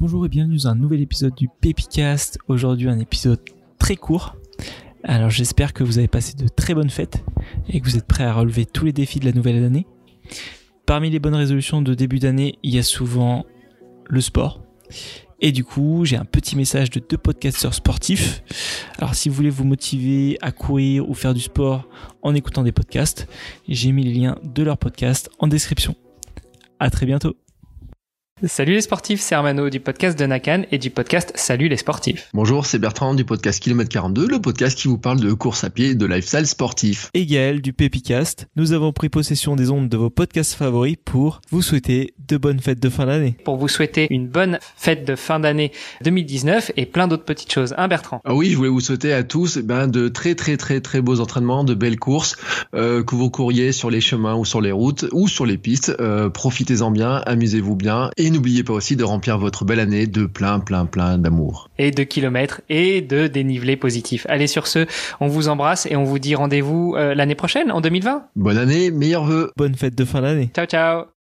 Bonjour et bienvenue dans un nouvel épisode du Pépicast. Aujourd'hui un épisode très court. Alors j'espère que vous avez passé de très bonnes fêtes et que vous êtes prêts à relever tous les défis de la nouvelle année. Parmi les bonnes résolutions de début d'année, il y a souvent le sport. Et du coup, j'ai un petit message de deux podcasteurs sportifs. Alors si vous voulez vous motiver à courir ou faire du sport en écoutant des podcasts, j'ai mis les liens de leur podcast en description. À très bientôt. Salut les sportifs, c'est Armano du podcast de Nakan et du podcast Salut les sportifs. Bonjour, c'est Bertrand du podcast Kilomètre 42, le podcast qui vous parle de course à pied et de lifestyle sportif. Et Gaël du Pépicast, nous avons pris possession des ondes de vos podcasts favoris pour vous souhaiter de bonnes fêtes de fin d'année. Pour vous souhaiter une bonne fête de fin d'année 2019 et plein d'autres petites choses. Hein Bertrand? Ah oui, je voulais vous souhaiter à tous eh ben, de très très très très beaux entraînements, de belles courses, euh, que vous couriez sur les chemins ou sur les routes ou sur les pistes. Euh, Profitez-en bien, amusez-vous bien et n'oubliez pas aussi de remplir votre belle année de plein plein plein d'amour. Et de kilomètres et de dénivelé positif. Allez sur ce, on vous embrasse et on vous dit rendez-vous euh, l'année prochaine, en 2020. Bonne année, meilleurs vœux. Bonne fête de fin d'année. Ciao ciao